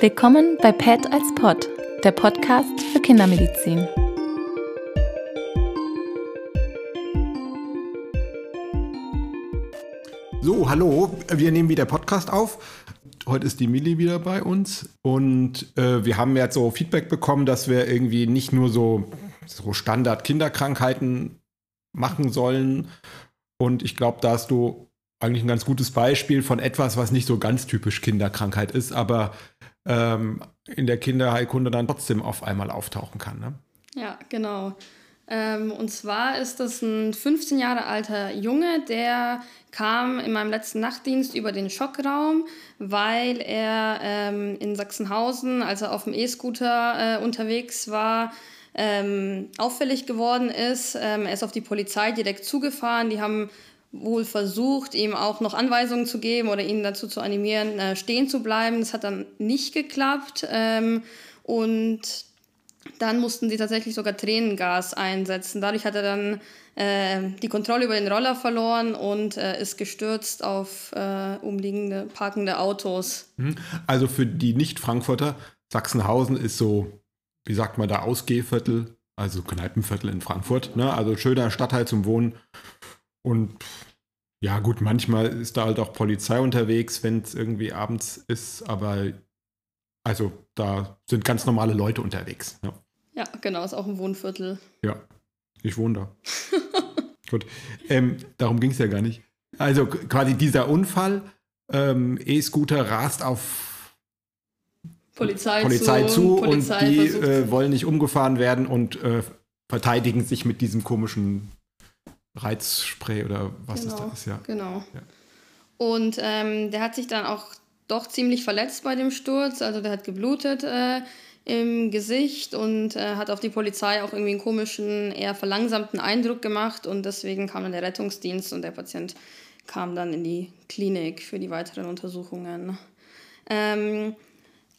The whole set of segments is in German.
Willkommen bei PET als Pod, der Podcast für Kindermedizin. So, hallo, wir nehmen wieder Podcast auf. Heute ist die Milli wieder bei uns und äh, wir haben jetzt so Feedback bekommen, dass wir irgendwie nicht nur so, so Standard-Kinderkrankheiten machen sollen. Und ich glaube, da hast du eigentlich ein ganz gutes Beispiel von etwas, was nicht so ganz typisch Kinderkrankheit ist, aber ähm, in der Kinderheilkunde dann trotzdem auf einmal auftauchen kann. Ne? Ja, genau. Ähm, und zwar ist das ein 15 Jahre alter Junge, der kam in meinem letzten Nachtdienst über den Schockraum, weil er ähm, in Sachsenhausen, als er auf dem E-Scooter äh, unterwegs war, ähm, auffällig geworden ist. Ähm, er ist auf die Polizei direkt zugefahren. Die haben wohl versucht, ihm auch noch Anweisungen zu geben oder ihn dazu zu animieren, äh, stehen zu bleiben. Das hat dann nicht geklappt. Ähm, und dann mussten sie tatsächlich sogar Tränengas einsetzen. Dadurch hat er dann äh, die Kontrolle über den Roller verloren und äh, ist gestürzt auf äh, umliegende, parkende Autos. Mhm. Also für die Nicht-Frankfurter, Sachsenhausen ist so, wie sagt man da, Ausgehviertel, also Kneipenviertel in Frankfurt. Ne? Also schöner Stadtteil zum Wohnen. Und ja, gut, manchmal ist da halt auch Polizei unterwegs, wenn es irgendwie abends ist, aber also da sind ganz normale Leute unterwegs. Ja, ja genau, ist auch ein Wohnviertel. Ja, ich wohne da. gut, ähm, darum ging es ja gar nicht. Also quasi dieser Unfall, ähm, E-Scooter rast auf Polizei, Polizei zu, zu Polizei und die äh, wollen nicht umgefahren werden und äh, verteidigen sich mit diesem komischen Reizspray oder was genau, es da ist, ja. Genau. Ja. Und ähm, der hat sich dann auch doch ziemlich verletzt bei dem Sturz. Also der hat geblutet äh, im Gesicht und äh, hat auf die Polizei auch irgendwie einen komischen, eher verlangsamten Eindruck gemacht. Und deswegen kam dann der Rettungsdienst und der Patient kam dann in die Klinik für die weiteren Untersuchungen. Ähm,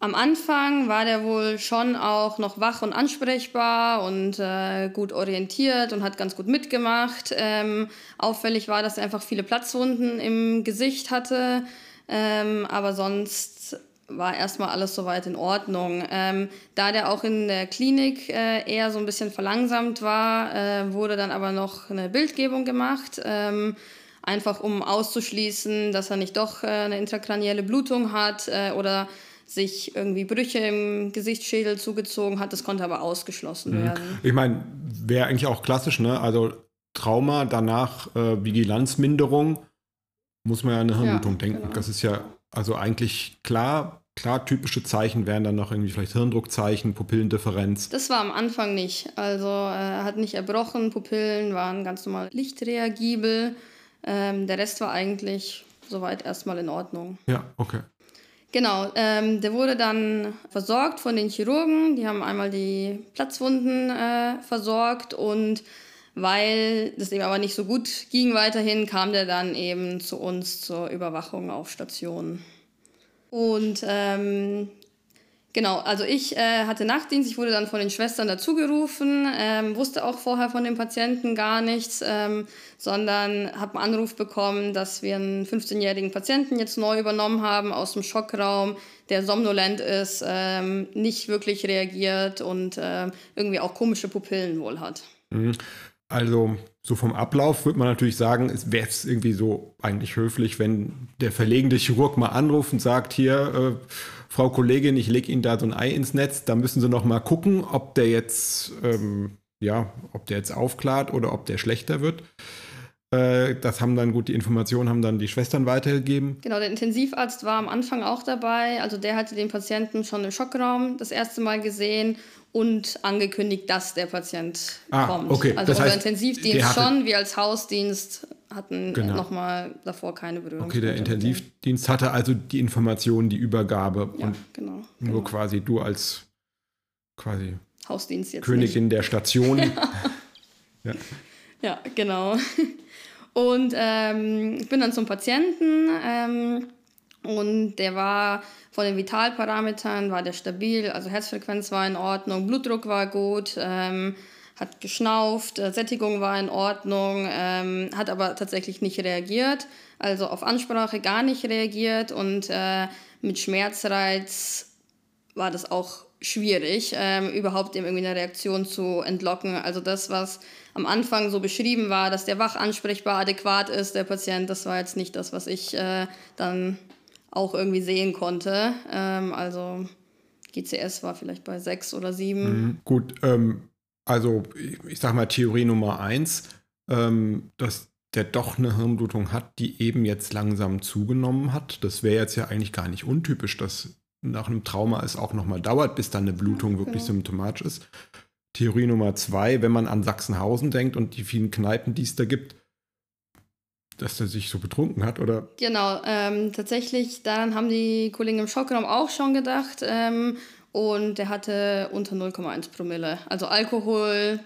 am Anfang war der wohl schon auch noch wach und ansprechbar und äh, gut orientiert und hat ganz gut mitgemacht. Ähm, auffällig war, dass er einfach viele Platzwunden im Gesicht hatte, ähm, aber sonst war erstmal alles soweit in Ordnung. Ähm, da der auch in der Klinik äh, eher so ein bisschen verlangsamt war, äh, wurde dann aber noch eine Bildgebung gemacht ähm, einfach um auszuschließen, dass er nicht doch äh, eine intrakranielle Blutung hat äh, oder sich irgendwie Brüche im Gesichtsschädel zugezogen hat. Das konnte aber ausgeschlossen mhm. werden. Ich meine, wäre eigentlich auch klassisch, ne? Also Trauma, danach äh, Vigilanzminderung, muss man ja an eine Hirnblutung ja, denken. Genau. Das ist ja also eigentlich klar. Klar, typische Zeichen wären dann noch irgendwie vielleicht Hirndruckzeichen, Pupillendifferenz. Das war am Anfang nicht. Also äh, er hat nicht erbrochen, Pupillen waren ganz normal lichtreagibel. Ähm, der Rest war eigentlich soweit erstmal in Ordnung. Ja, okay. Genau, ähm, der wurde dann versorgt von den Chirurgen. Die haben einmal die Platzwunden äh, versorgt und weil das eben aber nicht so gut ging weiterhin, kam der dann eben zu uns zur Überwachung auf Station. Und ähm, Genau, also ich äh, hatte Nachtdienst, ich wurde dann von den Schwestern dazugerufen, ähm, wusste auch vorher von dem Patienten gar nichts, ähm, sondern habe einen Anruf bekommen, dass wir einen 15-jährigen Patienten jetzt neu übernommen haben aus dem Schockraum, der somnolent ist, ähm, nicht wirklich reagiert und äh, irgendwie auch komische Pupillen wohl hat. Mhm. Also so vom Ablauf würde man natürlich sagen, es wäre es irgendwie so eigentlich höflich, wenn der verlegende Chirurg mal anruft und sagt, hier, äh, Frau Kollegin, ich lege Ihnen da so ein Ei ins Netz, da müssen Sie noch mal gucken, ob der jetzt, ähm, ja, ob der jetzt aufklart oder ob der schlechter wird. Äh, das haben dann gut, die Informationen haben dann die Schwestern weitergegeben. Genau, der Intensivarzt war am Anfang auch dabei. Also der hatte den Patienten schon im Schockraum das erste Mal gesehen und angekündigt, dass der Patient ah, kommt. Okay. Also das unser Intensivdienst schon, wir als Hausdienst hatten genau. nochmal davor keine Berührung. Okay, der Intensivdienst hatte also die Informationen, die Übergabe ja, und genau, nur genau. quasi du als quasi Hausdienst jetzt Königin nicht. der Station. ja. ja. genau. Und ähm, ich bin dann zum Patienten ähm, und der war von den Vitalparametern war der stabil, also Herzfrequenz war in Ordnung, Blutdruck war gut. Ähm, hat geschnauft, äh, Sättigung war in Ordnung, ähm, hat aber tatsächlich nicht reagiert, also auf Ansprache gar nicht reagiert und äh, mit Schmerzreiz war das auch schwierig, ähm, überhaupt dem irgendwie eine Reaktion zu entlocken. Also das, was am Anfang so beschrieben war, dass der wach ansprechbar adäquat ist, der Patient, das war jetzt nicht das, was ich äh, dann auch irgendwie sehen konnte. Ähm, also GCS war vielleicht bei sechs oder sieben. Mhm, gut, ähm, also ich sag mal Theorie Nummer eins, ähm, dass der doch eine Hirnblutung hat, die eben jetzt langsam zugenommen hat. Das wäre jetzt ja eigentlich gar nicht untypisch, dass nach einem Trauma es auch nochmal dauert, bis dann eine Blutung wirklich genau. symptomatisch ist. Theorie Nummer zwei, wenn man an Sachsenhausen denkt und die vielen Kneipen, die es da gibt, dass er sich so betrunken hat, oder? Genau, ähm, tatsächlich, daran haben die Kollegen im Schockraum auch schon gedacht. Ähm, und der hatte unter 0,1 Promille. Also Alkohol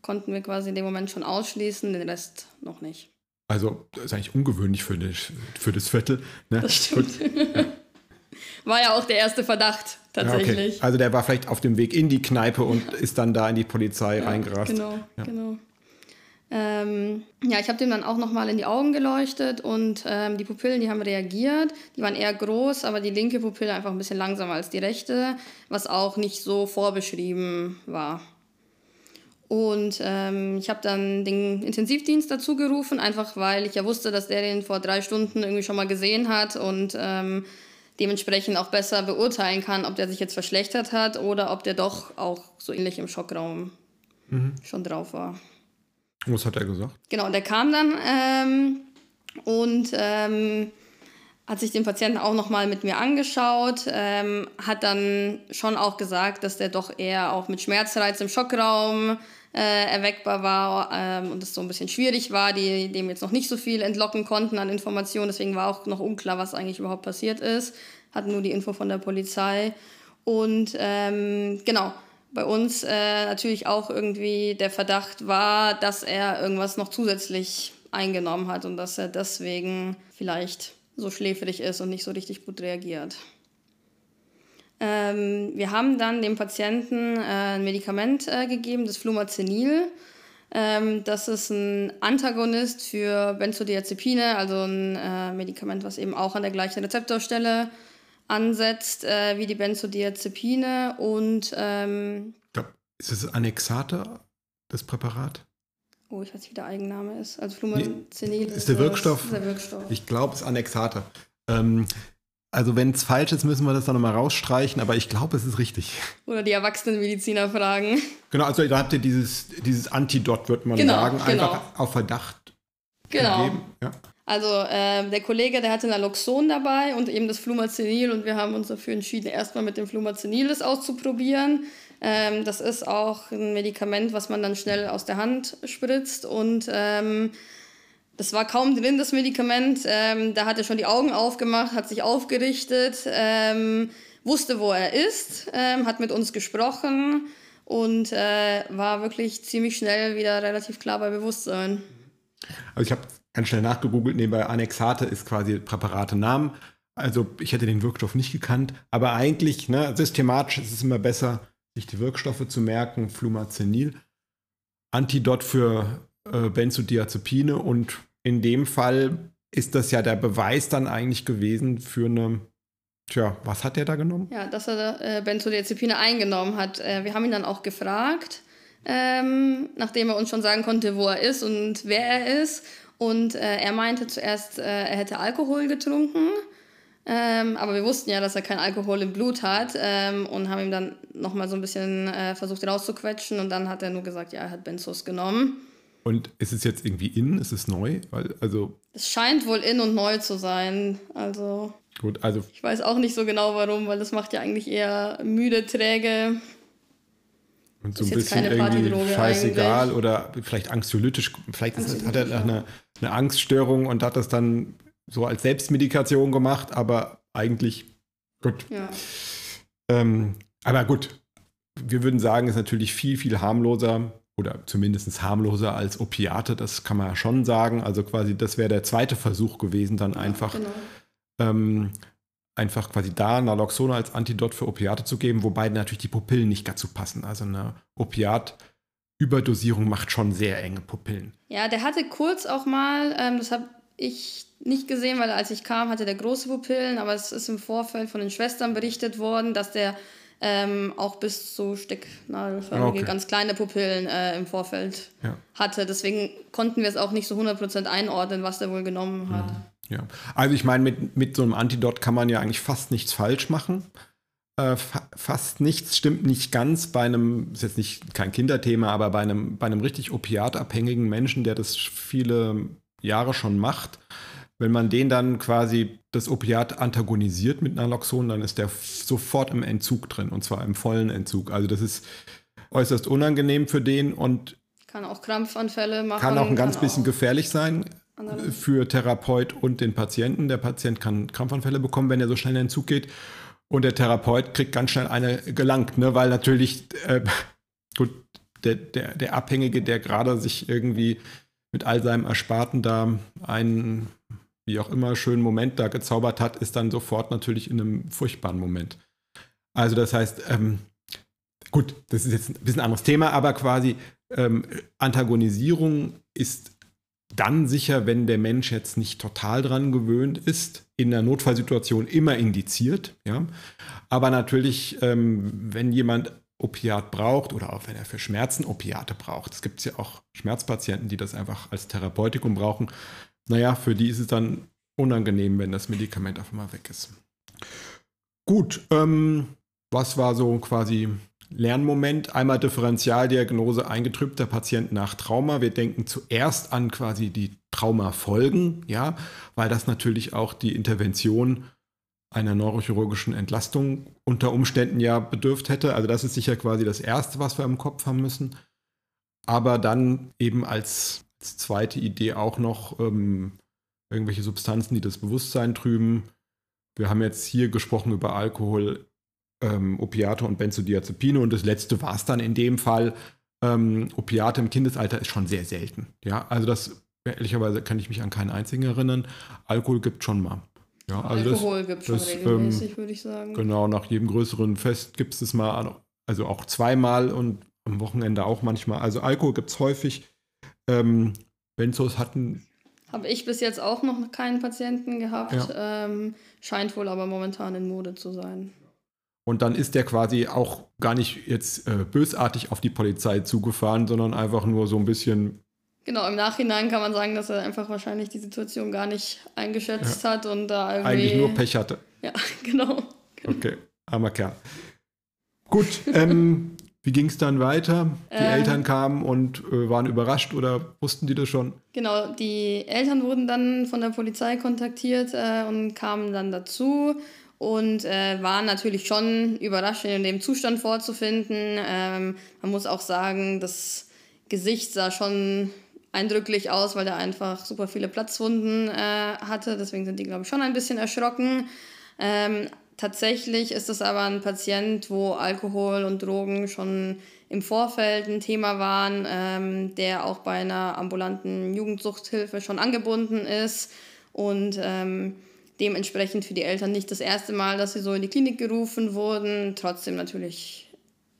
konnten wir quasi in dem Moment schon ausschließen, den Rest noch nicht. Also, das ist eigentlich ungewöhnlich für, das, für das Viertel. Ne? Das stimmt. Ja. War ja auch der erste Verdacht, tatsächlich. Ja, okay. Also, der war vielleicht auf dem Weg in die Kneipe und ja. ist dann da in die Polizei reingerast. Genau, genau. Ähm, ja, ich habe dem dann auch nochmal in die Augen geleuchtet und ähm, die Pupillen, die haben reagiert. Die waren eher groß, aber die linke Pupille einfach ein bisschen langsamer als die rechte, was auch nicht so vorbeschrieben war. Und ähm, ich habe dann den Intensivdienst dazu gerufen, einfach weil ich ja wusste, dass der den vor drei Stunden irgendwie schon mal gesehen hat und ähm, dementsprechend auch besser beurteilen kann, ob der sich jetzt verschlechtert hat oder ob der doch auch so ähnlich im Schockraum mhm. schon drauf war. Was hat er gesagt? Genau, der kam dann ähm, und ähm, hat sich den Patienten auch nochmal mit mir angeschaut, ähm, hat dann schon auch gesagt, dass der doch eher auch mit Schmerzreiz im Schockraum äh, erweckbar war ähm, und es so ein bisschen schwierig war, die dem jetzt noch nicht so viel entlocken konnten an Informationen. Deswegen war auch noch unklar, was eigentlich überhaupt passiert ist. Hatten nur die Info von der Polizei. Und ähm, genau, bei uns äh, natürlich auch irgendwie der Verdacht war, dass er irgendwas noch zusätzlich eingenommen hat und dass er deswegen vielleicht so schläfrig ist und nicht so richtig gut reagiert. Ähm, wir haben dann dem Patienten äh, ein Medikament äh, gegeben, das Flumazenil. Ähm, das ist ein Antagonist für Benzodiazepine, also ein äh, Medikament, was eben auch an der gleichen Rezeptorstelle ansetzt äh, wie die Benzodiazepine und ähm, ist es Annexate, das Präparat? Oh, ich weiß nicht, wie der Eigenname ist. Also Flumazenil ist, ist der Wirkstoff. Ist der Wirkstoff. Ich glaube, es ist Annexate. Ähm, also wenn es falsch ist, müssen wir das dann nochmal rausstreichen, aber ich glaube, es ist richtig. Oder die Erwachsenenmediziner fragen. Genau, also da habt ihr dieses, dieses Antidot, würde man genau, sagen, einfach genau. auf Verdacht genau. gegeben. Ja. Also äh, der Kollege, der hatte Naloxon dabei und eben das Flumazenil und wir haben uns dafür entschieden, erstmal mit dem Flumazenil das auszuprobieren. Ähm, das ist auch ein Medikament, was man dann schnell aus der Hand spritzt und ähm, das war kaum drin, das Medikament. Ähm, da hat er schon die Augen aufgemacht, hat sich aufgerichtet, ähm, wusste, wo er ist, ähm, hat mit uns gesprochen und äh, war wirklich ziemlich schnell wieder relativ klar bei Bewusstsein. Also ich habe ganz schnell nachgegoogelt, nebenbei Annexate ist quasi Präparatenamen. Also ich hätte den Wirkstoff nicht gekannt, aber eigentlich, ne, systematisch ist es immer besser, sich die Wirkstoffe zu merken. Flumazenil, Antidot für äh, Benzodiazepine und in dem Fall ist das ja der Beweis dann eigentlich gewesen für eine Tja, was hat der da genommen? Ja, dass er äh, Benzodiazepine eingenommen hat. Äh, wir haben ihn dann auch gefragt, ähm, nachdem er uns schon sagen konnte, wo er ist und wer er ist. Und äh, er meinte zuerst, äh, er hätte Alkohol getrunken. Ähm, aber wir wussten ja, dass er kein Alkohol im Blut hat ähm, und haben ihm dann nochmal so ein bisschen äh, versucht rauszuquetschen und dann hat er nur gesagt, ja, er hat Benzos genommen. Und ist es jetzt irgendwie in? Ist es neu? Weil, also es scheint wohl in und neu zu sein. Also. Gut, also. Ich weiß auch nicht so genau warum, weil das macht ja eigentlich eher müde, träge. Und so ein bisschen irgendwie scheißegal eigentlich. oder vielleicht anxiolytisch. Vielleicht ist, hat er eine, eine Angststörung und hat das dann so als Selbstmedikation gemacht, aber eigentlich gut. Ja. Ähm, aber gut, wir würden sagen, ist natürlich viel, viel harmloser oder zumindest harmloser als Opiate, das kann man ja schon sagen. Also quasi, das wäre der zweite Versuch gewesen, dann ja, einfach genau. ähm, einfach quasi da Naloxon als Antidot für Opiate zu geben, wobei natürlich die Pupillen nicht dazu passen. Also eine Opiat-Überdosierung macht schon sehr enge Pupillen. Ja, der hatte kurz auch mal, ähm, das habe ich nicht gesehen, weil als ich kam, hatte der große Pupillen, aber es ist im Vorfeld von den Schwestern berichtet worden, dass der ähm, auch bis zu stecknadelförmige, okay. ganz kleine Pupillen äh, im Vorfeld ja. hatte. Deswegen konnten wir es auch nicht so 100% einordnen, was der wohl genommen hat. Ja, ja. also ich meine, mit, mit so einem Antidot kann man ja eigentlich fast nichts falsch machen. Äh, fa fast nichts stimmt nicht ganz bei einem, ist jetzt nicht kein Kinderthema, aber bei einem, bei einem richtig opiatabhängigen Menschen, der das viele Jahre schon macht, wenn man den dann quasi das Opiat antagonisiert mit Naloxon, dann ist der sofort im Entzug drin und zwar im vollen Entzug. Also das ist äußerst unangenehm für den und kann auch Krampfanfälle machen. Kann auch ein ganz bisschen gefährlich sein für Therapeut und den Patienten. Der Patient kann Krampfanfälle bekommen, wenn er so schnell in den Entzug geht. Und der Therapeut kriegt ganz schnell eine gelangt, ne? weil natürlich, äh, gut, der, der, der Abhängige, der gerade sich irgendwie mit all seinem Ersparten da einen wie auch immer, schönen Moment da gezaubert hat, ist dann sofort natürlich in einem furchtbaren Moment. Also das heißt, ähm, gut, das ist jetzt ein bisschen anderes Thema, aber quasi ähm, Antagonisierung ist dann sicher, wenn der Mensch jetzt nicht total dran gewöhnt ist, in der Notfallsituation immer indiziert. Ja? Aber natürlich, ähm, wenn jemand Opiat braucht oder auch wenn er für Schmerzen Opiate braucht, es gibt ja auch Schmerzpatienten, die das einfach als Therapeutikum brauchen, naja, für die ist es dann unangenehm, wenn das Medikament auf einmal weg ist. Gut, ähm, was war so quasi Lernmoment? Einmal Differentialdiagnose eingetrübter Patient nach Trauma. Wir denken zuerst an quasi die Traumafolgen, ja, weil das natürlich auch die Intervention einer neurochirurgischen Entlastung unter Umständen ja bedürft hätte. Also das ist sicher quasi das Erste, was wir im Kopf haben müssen. Aber dann eben als als zweite Idee auch noch ähm, irgendwelche Substanzen, die das Bewusstsein trüben. Wir haben jetzt hier gesprochen über Alkohol, ähm, Opiate und Benzodiazepine und das letzte war es dann in dem Fall. Ähm, Opiate im Kindesalter ist schon sehr selten. Ja, also das ehrlicherweise kann ich mich an keinen einzigen erinnern. Alkohol gibt schon mal. Ja, also Alkohol gibt es schon regelmäßig, ähm, würde ich sagen. Genau, nach jedem größeren Fest gibt es das mal, also auch zweimal und am Wochenende auch manchmal. Also Alkohol gibt es häufig. Ähm, Benzos hatten. Habe ich bis jetzt auch noch keinen Patienten gehabt. Ja. Ähm, scheint wohl aber momentan in Mode zu sein. Und dann ist der quasi auch gar nicht jetzt äh, bösartig auf die Polizei zugefahren, sondern einfach nur so ein bisschen. Genau, im Nachhinein kann man sagen, dass er einfach wahrscheinlich die Situation gar nicht eingeschätzt ja. hat und da irgendwie. Eigentlich nur Pech hatte. Ja, genau. Okay, armer Kerl. Gut, ähm, wie ging es dann weiter? Die ähm, Eltern kamen und äh, waren überrascht oder wussten die das schon? Genau, die Eltern wurden dann von der Polizei kontaktiert äh, und kamen dann dazu und äh, waren natürlich schon überrascht, ihn in dem Zustand vorzufinden. Ähm, man muss auch sagen, das Gesicht sah schon eindrücklich aus, weil er einfach super viele Platzwunden äh, hatte. Deswegen sind die, glaube ich, schon ein bisschen erschrocken. Ähm, Tatsächlich ist es aber ein Patient, wo Alkohol und Drogen schon im Vorfeld ein Thema waren, ähm, der auch bei einer ambulanten Jugendsuchthilfe schon angebunden ist und ähm, dementsprechend für die Eltern nicht das erste Mal, dass sie so in die Klinik gerufen wurden. Trotzdem natürlich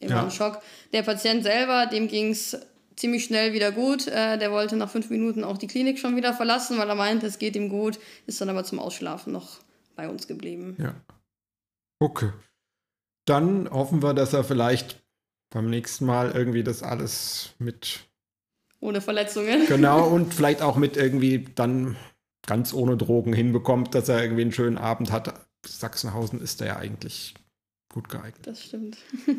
immer ja. ein Schock. Der Patient selber, dem ging es ziemlich schnell wieder gut. Äh, der wollte nach fünf Minuten auch die Klinik schon wieder verlassen, weil er meinte, es geht ihm gut, ist dann aber zum Ausschlafen noch bei uns geblieben. Ja. Okay. Dann hoffen wir, dass er vielleicht beim nächsten Mal irgendwie das alles mit. Ohne Verletzungen. Genau, und vielleicht auch mit irgendwie dann ganz ohne Drogen hinbekommt, dass er irgendwie einen schönen Abend hat. Sachsenhausen ist da ja eigentlich gut geeignet. Das stimmt.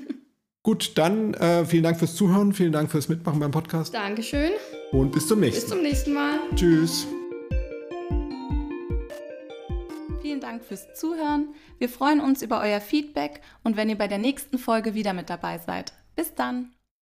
Gut, dann äh, vielen Dank fürs Zuhören, vielen Dank fürs Mitmachen beim Podcast. Dankeschön. Und bis zum nächsten Mal. Bis zum nächsten Mal. Tschüss. Dank fürs Zuhören. Wir freuen uns über euer Feedback und wenn ihr bei der nächsten Folge wieder mit dabei seid. Bis dann!